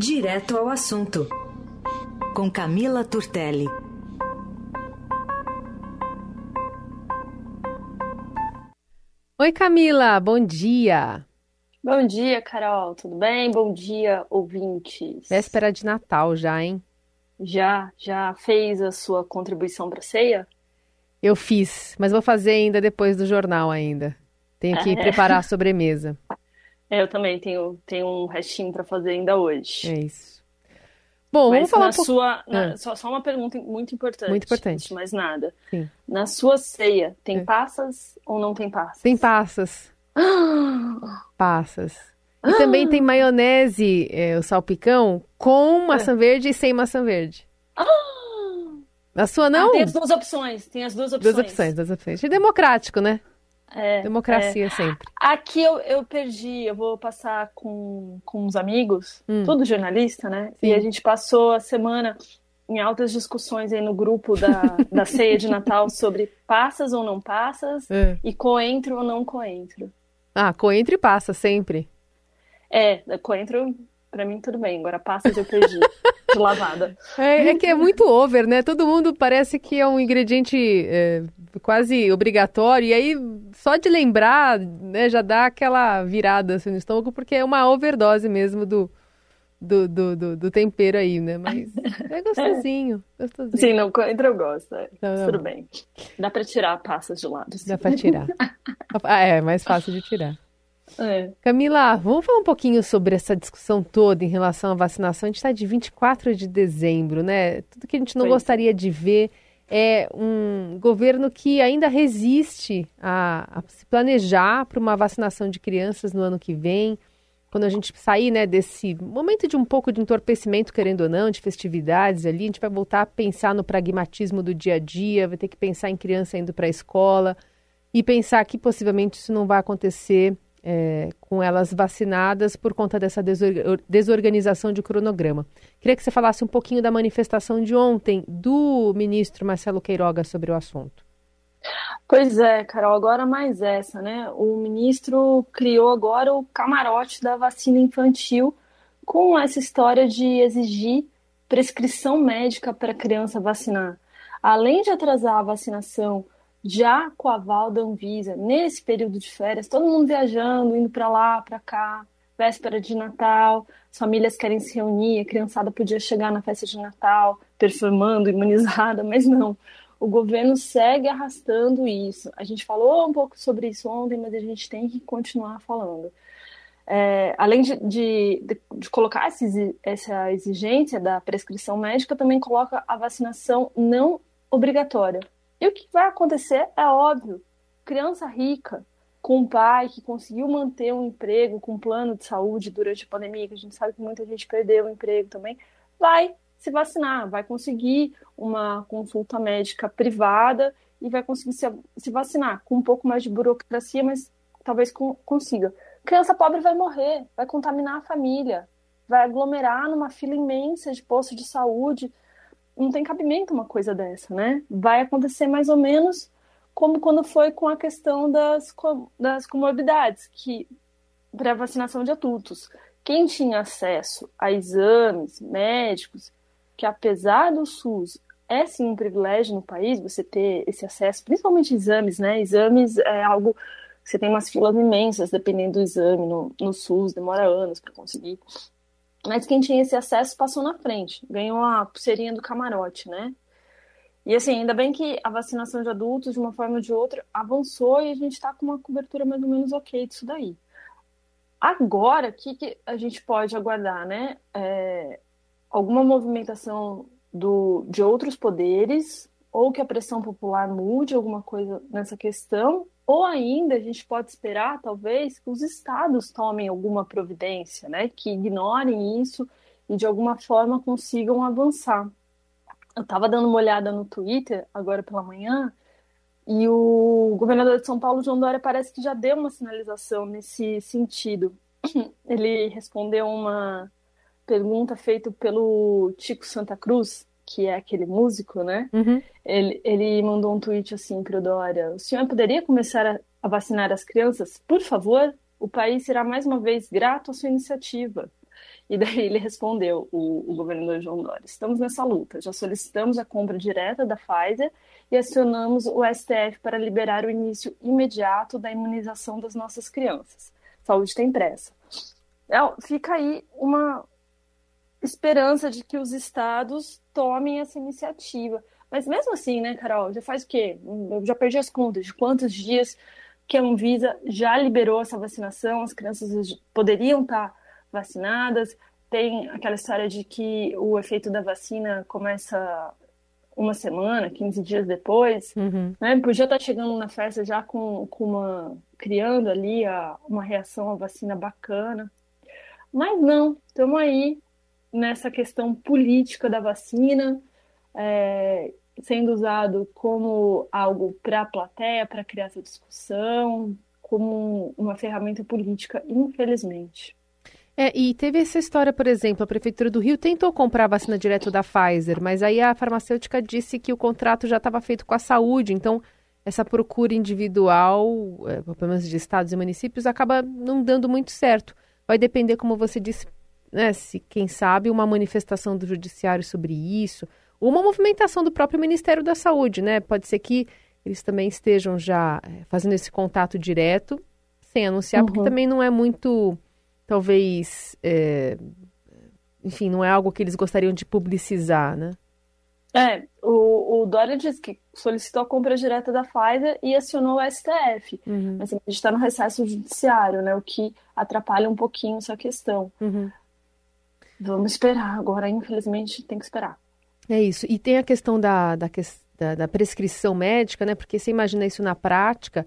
Direto ao assunto, com Camila Turtelli. Oi, Camila, bom dia. Bom dia, Carol, tudo bem? Bom dia, ouvintes. Véspera de Natal já, hein? Já, já fez a sua contribuição para a ceia? Eu fiz, mas vou fazer ainda depois do jornal ainda. Tenho que é. preparar a sobremesa. É, eu também tenho, tenho um restinho para fazer ainda hoje. É isso. Bom, Mas vamos falar na um pouco... sua, na, ah. só, só uma pergunta muito importante. Muito importante. mais nada. Sim. Na sua ceia, tem É. passas ou não tem passas? Tem passas. Passas. E também tem maionese, é, o salpicão, com maçã verde e sem maçã verde. Na sua não? Ah, tem as duas opções. Tem as duas opções. Duas opções, duas opções. É democrático, né? É, Democracia é. sempre. Aqui eu, eu perdi, eu vou passar com, com uns amigos, Hum. tudo jornalista, né? Sim. E a gente passou a semana em altas discussões aí no grupo da, da ceia de Natal sobre passas ou não passas É. e coentro ou não coentro. Ah, coentro e passa, sempre. É, coentro, pra mim tudo bem, agora passas eu perdi de lavada. É, é que é muito over, né? Todo mundo parece que é um ingrediente é, quase obrigatório, e aí só de lembrar, né, já dá aquela virada assim, no estômago, porque é uma overdose mesmo do, do, do, do, do tempero aí, né? Mas é gostosinho, gostosinho. Sim, não, coentro eu gosto, é. Não, não. tudo bem. Dá pra tirar passas de lado. sim. Dá pra tirar. Ah, é, mais fácil de tirar. É. Camila, vamos falar um pouquinho sobre essa discussão toda em relação à vacinação. A gente está de 24 de dezembro, né? Tudo que a gente não Pois é. gostaria de ver é um governo que ainda resiste a, a se planejar para uma vacinação de crianças no ano que vem. Quando a gente sair né, desse momento de um pouco de entorpecimento, querendo ou não, de festividades ali, a gente vai voltar a pensar no pragmatismo do dia a dia, vai ter que pensar em criança indo para a escola e pensar que possivelmente isso não vai acontecer é, com elas vacinadas por conta dessa desor- desorganização de cronograma. Queria que você falasse um pouquinho da manifestação de ontem do ministro Marcelo Queiroga sobre o assunto. Pois é, Carol, agora mais essa, né? O ministro criou agora o camarote da vacina infantil com essa história de exigir prescrição médica para criança vacinar. Além de atrasar a vacinação já com a aval da Anvisa, nesse período de férias, todo mundo viajando, indo para lá, para cá, véspera de Natal, as famílias querem se reunir, a criançada podia chegar na festa de Natal performando, imunizada, mas não. O governo segue arrastando isso. A gente falou um pouco sobre isso ontem, mas a gente tem que continuar falando. É, além de, de, de- colocar essa exi- essa exigência da prescrição médica, também coloca a vacinação não obrigatória. E o que vai acontecer é óbvio. Criança rica, com um pai que conseguiu manter um emprego com um plano de saúde durante a pandemia, que a gente sabe que muita gente perdeu o emprego também, vai se vacinar, vai conseguir uma consulta médica privada e vai conseguir se, se vacinar com um pouco mais de burocracia, mas talvez com- consiga. Criança pobre vai morrer, vai contaminar a família, vai aglomerar numa fila imensa de postos de saúde. Não tem cabimento uma coisa dessa, né? Vai acontecer mais ou menos como quando foi com a questão das, das comorbidades, que para vacinação de adultos. Quem tinha acesso a exames médicos, que apesar do SUS é sim um privilégio no país você ter esse acesso, principalmente exames, né? Exames é algo você tem umas filas imensas dependendo do exame no, no SUS, demora anos para conseguir. Mas quem tinha esse acesso passou na frente, ganhou a pulseirinha do camarote, né? E assim, ainda bem que a vacinação de adultos, de uma forma ou de outra, avançou e a gente está com uma cobertura mais ou menos ok disso daí. Agora, o que, que a gente pode aguardar, né? É, alguma movimentação do, de outros poderes, ou que a pressão popular mude alguma coisa nessa questão, ou ainda a gente pode esperar, talvez, que os estados tomem alguma providência, né? Que ignorem isso e de alguma forma consigam avançar. Eu estava dando uma olhada no Twitter agora pela manhã e o governador de São Paulo, João Dória, parece que já deu uma sinalização nesse sentido. Ele respondeu uma pergunta feita pelo Tico Santa Cruz, que é aquele músico, né? Uhum. Ele, ele mandou um tweet assim para o Dória: O senhor poderia começar a, a vacinar as crianças? Por favor, o país será mais uma vez grato à sua iniciativa. E daí ele respondeu, o, o governador João Dória, estamos nessa luta, já solicitamos a compra direta da Pfizer e acionamos o STF para liberar o início imediato da imunização das nossas crianças. Saúde tem pressa. É, fica aí uma esperança de que os estados tomem essa iniciativa. Mas mesmo assim, né, Carol, já faz o quê? Eu já perdi as contas de quantos dias que a Anvisa já liberou essa vacinação, as crianças poderiam estar vacinadas. Tem aquela história de que o efeito da vacina começa uma semana, 15 dias depois, uhum. né? Podia estar chegando na festa já com, com uma criando ali a, uma reação à vacina bacana. Mas não, estamos aí nessa questão política da vacina, é, sendo usado como algo para a plateia, para criar essa discussão, como uma ferramenta política, infelizmente. É, e teve essa história, por exemplo, a Prefeitura do Rio tentou comprar a vacina direto da Pfizer, mas aí a farmacêutica disse que o contrato já estava feito com a saúde, então essa procura individual, é, pelo menos de estados e municípios, acaba não dando muito certo. Vai depender, como você disse, né, se, quem sabe, uma manifestação do judiciário sobre isso, uma movimentação do próprio Ministério da Saúde, né? Pode ser que eles também estejam já é, fazendo esse contato direto, sem anunciar, uhum. porque também não é muito, talvez, é, enfim, não é algo que eles gostariam de publicizar, né? É, o, o Dória disse que solicitou a compra direta da Pfizer e acionou o STF. Uhum. Mas a gente está no recesso judiciário, né? O que atrapalha um pouquinho essa questão. Uhum. Vamos esperar. Agora, infelizmente, tem que esperar. É isso. E tem a questão da, da, da, da prescrição médica, né? Porque você imagina isso na prática.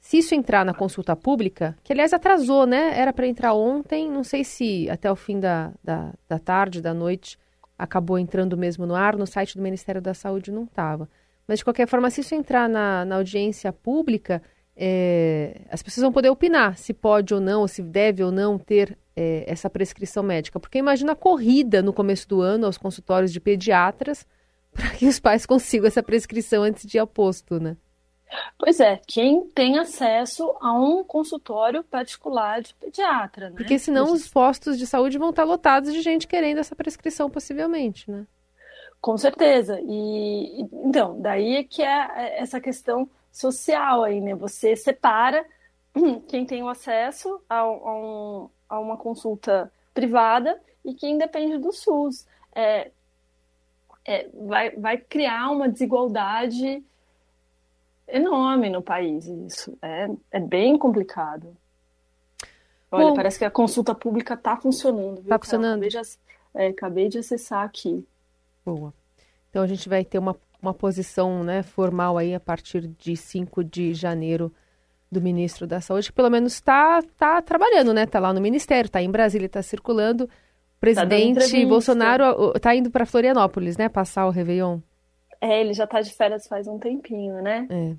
Se isso entrar na consulta pública, que aliás atrasou, né? Era para entrar ontem, não sei se até o fim da, da, da, tarde, da noite, acabou entrando mesmo no ar, no site do Ministério da Saúde não estava. Mas de qualquer forma, se isso entrar na, na audiência pública, é, as pessoas vão poder opinar se pode ou não, ou se deve ou não ter é, essa prescrição médica. Porque imagina a corrida no começo do ano aos consultórios de pediatras para que os pais consigam essa prescrição antes de ir ao posto, né? Pois é, quem tem acesso a um consultório particular de pediatra, né? Porque senão os postos de saúde vão estar lotados de gente querendo essa prescrição, possivelmente, né? Com certeza. E então, daí é que é essa questão social aí, né? Você separa quem tem o acesso a, a, um, a uma consulta privada e quem depende do SUS. É, é, vai, vai criar uma desigualdade enorme no país. Isso é, é bem complicado. Olha, Bom, parece que a consulta pública está funcionando. Está funcionando. Acabei de, é, acabei de acessar aqui. Boa. Então a gente vai ter uma, uma posição né, formal aí a partir de 5 de janeiro do ministro da Saúde, que pelo menos está tá trabalhando, né? Está lá no Ministério, está em Brasília, está circulando. O presidente tá Bolsonaro está indo para Florianópolis, né? Passar o Réveillon. É, ele já está de férias faz um tempinho, né? É.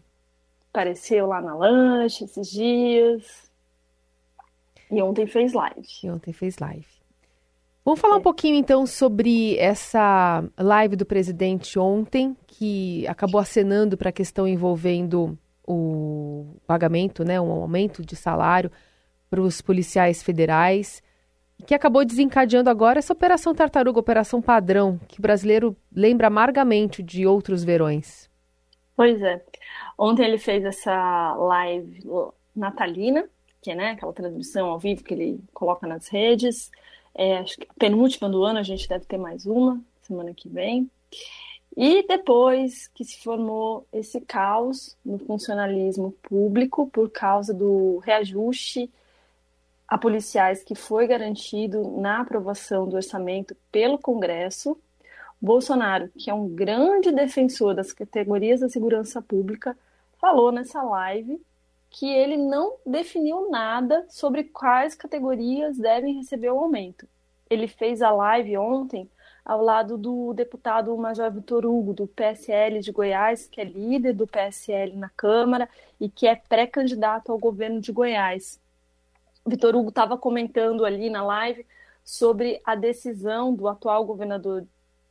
Apareceu lá na lanche esses dias. E ontem fez live. E ontem fez live. Vamos falar é. um pouquinho então sobre essa live do presidente ontem, que acabou acenando para a questão envolvendo o pagamento, né, um aumento de salário para os policiais federais, que acabou desencadeando agora essa Operação Tartaruga, Operação Padrão, que o brasileiro lembra amargamente de outros verões. Pois é. Ontem ele fez essa live natalina, que é né, aquela transmissão ao vivo que ele coloca nas redes. É, acho que penúltima do ano, a gente deve ter mais uma, semana que vem. E depois que se formou esse caos no funcionalismo público por causa do reajuste a policiais que foi garantido na aprovação do orçamento pelo Congresso, Bolsonaro, que é um grande defensor das categorias da segurança pública, falou nessa live que ele não definiu nada sobre quais categorias devem receber o aumento. Ele fez a live ontem ao lado do deputado Major Vitor Hugo, do PSL de Goiás, que é líder do PSL na Câmara e que é pré-candidato ao governo de Goiás. Vitor Hugo estava comentando ali na live sobre a decisão do atual governador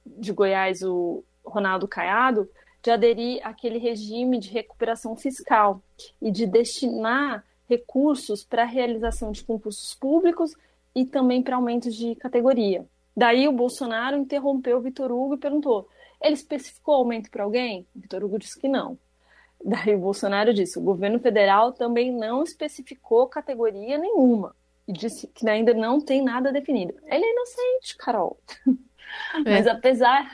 de Goiás, o Ronaldo Caiado, de aderir àquele regime de recuperação fiscal e de destinar recursos para a realização de concursos públicos e também para aumentos de categoria. Daí o Bolsonaro interrompeu o Vitor Hugo e perguntou: ele especificou aumento para alguém? O Vitor Hugo disse que não. Daí o Bolsonaro disse: o governo federal também não especificou categoria nenhuma e disse que ainda não tem nada definido. Ele é inocente, Carol. É. Mas apesar,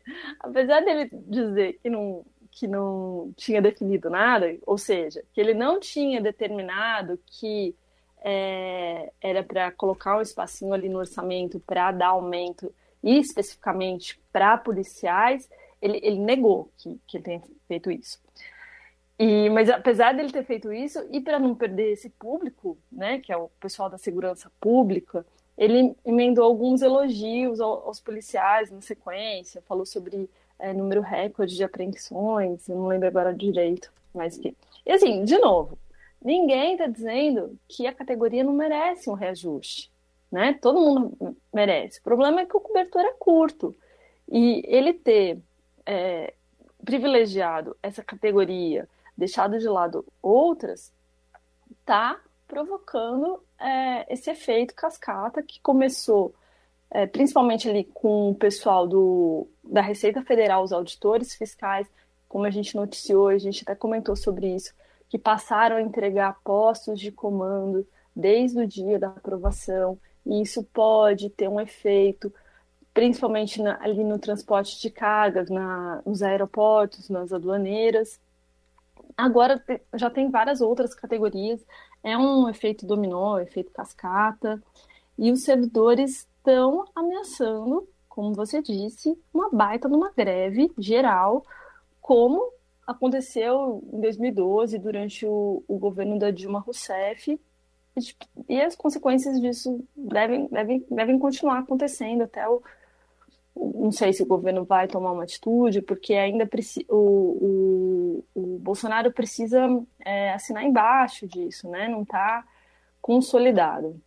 apesar dele dizer que não, que não tinha definido nada, ou seja, que ele não tinha determinado que é, era para colocar um espacinho ali no orçamento para dar aumento e especificamente para policiais, ele, ele negou que, que ele tenha feito isso. E, mas apesar dele ter feito isso, e para não perder esse público, né, que é o pessoal da segurança pública, ele emendou alguns elogios aos policiais na sequência, falou sobre é, número recorde de apreensões, eu não lembro agora direito, mas que. E assim, de novo, ninguém está dizendo que a categoria não merece um reajuste, né? Todo mundo merece. O problema é que o cobertor é curto. E ele ter é, privilegiado essa categoria deixado de lado outras, está provocando é, esse efeito cascata que começou é, principalmente ali com o pessoal do, da Receita Federal, os auditores fiscais, como a gente noticiou, a gente até comentou sobre isso, que passaram a entregar postos de comando desde o dia da aprovação, e isso pode ter um efeito, principalmente na, ali no transporte de cargas, na, nos aeroportos, nas aduaneiras, Agora já tem várias outras categorias, é um efeito dominó, efeito cascata, e os servidores estão ameaçando, como você disse, uma baita numa greve geral, como aconteceu em 2012, durante o, o governo da Dilma Rousseff, e as consequências disso devem, devem, devem continuar acontecendo até o, não sei se o governo vai tomar uma atitude, porque ainda o, o, o Bolsonaro precisa é, assinar embaixo disso, né? Não está consolidado.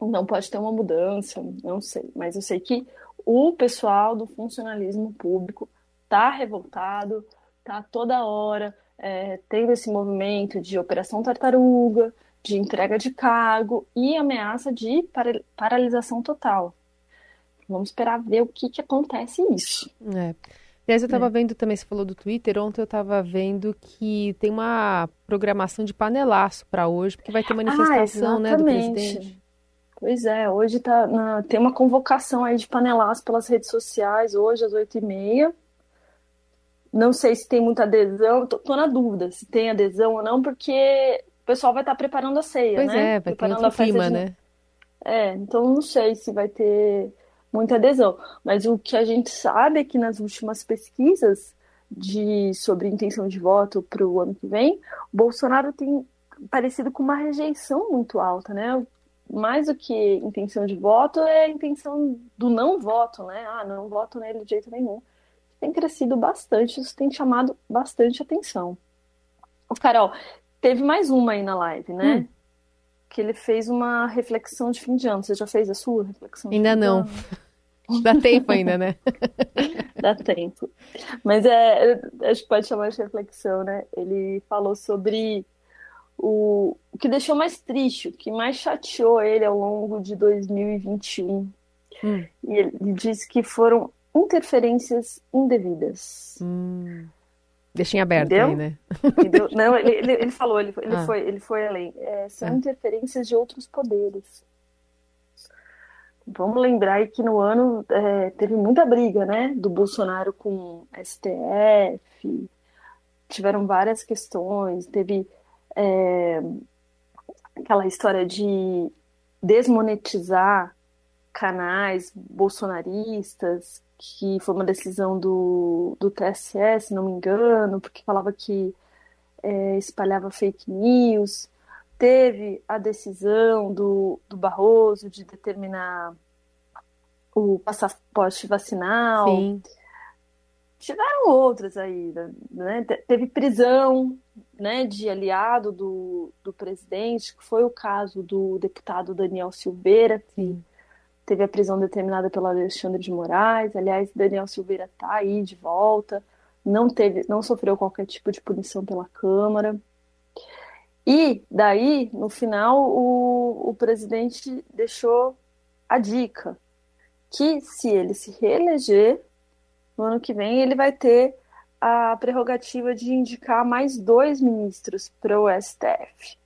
Não pode ter uma mudança, não sei. Mas eu sei que o pessoal do funcionalismo público está revoltado, está toda hora é, tendo esse movimento de operação tartaruga, de entrega de cargo e ameaça de paralisação total. Vamos esperar ver o que, que acontece isso. É. Aliás, eu estava é. vendo também, você falou do Twitter, ontem eu estava vendo que tem uma programação de panelaço para hoje, porque vai ter manifestação ah, né, do presidente. Pois é, hoje tá na, tem uma convocação aí de panelaço pelas redes sociais, hoje às oito e meia. Não sei se tem muita adesão, tô, tô, na dúvida se tem adesão ou não, porque o pessoal vai estar tá preparando a ceia, pois né? É, vai preparando ter outro clima, de... né? É, então não sei se vai ter muita adesão. Mas o que a gente sabe é que nas últimas pesquisas de sobre intenção de voto para o ano que vem, o Bolsonaro tem parecido com uma rejeição muito alta, né? Mais do que intenção de voto é a intenção do não voto, né? Ah, não voto nele de jeito nenhum. Tem crescido bastante, isso tem chamado bastante atenção. O Carol, teve mais uma aí na live, né? Hum. Que ele fez uma reflexão de fim de ano. Você já fez a sua reflexão? Ainda não. Dá tempo ainda, né? Dá tempo. Mas é, acho que pode chamar de reflexão, né? Ele falou sobre o, o que deixou mais triste, o que mais chateou ele ao longo de 2021. Hum. E ele disse que foram interferências indevidas. Hum. Deixa em aberto Entendeu? aí, né? Entendeu? Não, ele, ele, ele, falou, ele, ele, ah. foi, ele foi além. É, são ah. interferências de outros poderes. Vamos lembrar que no ano é, teve muita briga, né, do Bolsonaro com STF, tiveram várias questões, teve é, aquela história de desmonetizar canais bolsonaristas, que foi uma decisão do, do TSE, se não me engano, porque falava que é, espalhava fake news teve a decisão do, do Barroso de determinar o passaporte vacinal. Sim. Tiveram outras aí, né? Teve prisão né, de aliado do, do presidente, que foi o caso do deputado Daniel Silveira, que Sim. Teve a prisão determinada pelo Alexandre de Moraes. Aliás, Daniel Silveira está aí de volta, não teve, não sofreu qualquer tipo de punição pela Câmara. E daí, no final, o, o presidente deixou a dica que se ele se reeleger no ano que vem, ele vai ter a prerrogativa de indicar mais dois ministros para o STF.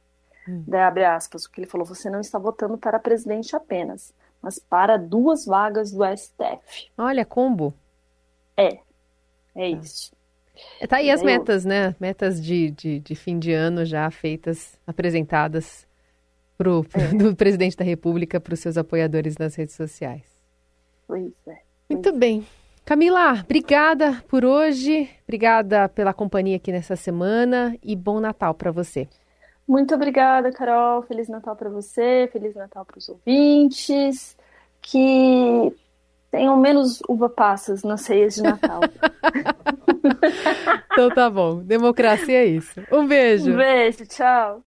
Hum. Daí, abre aspas, o que ele falou, você não está votando para presidente apenas, mas para duas vagas do STF. Olha, combo. É, é tá. isso. É, tá aí as metas, né? Metas de, de, de, fim de ano já feitas, apresentadas pro, é. do presidente da República para os seus apoiadores nas redes sociais. Pois é. Muito bem. Camila, obrigada por hoje, obrigada pela companhia aqui nessa semana e bom Natal para você. Muito obrigada, Carol. Feliz Natal para você, Feliz Natal para os ouvintes. Que tenham menos uva passas nas ceias de Natal. então tá bom. Democracia é isso. Um beijo. Um beijo, tchau.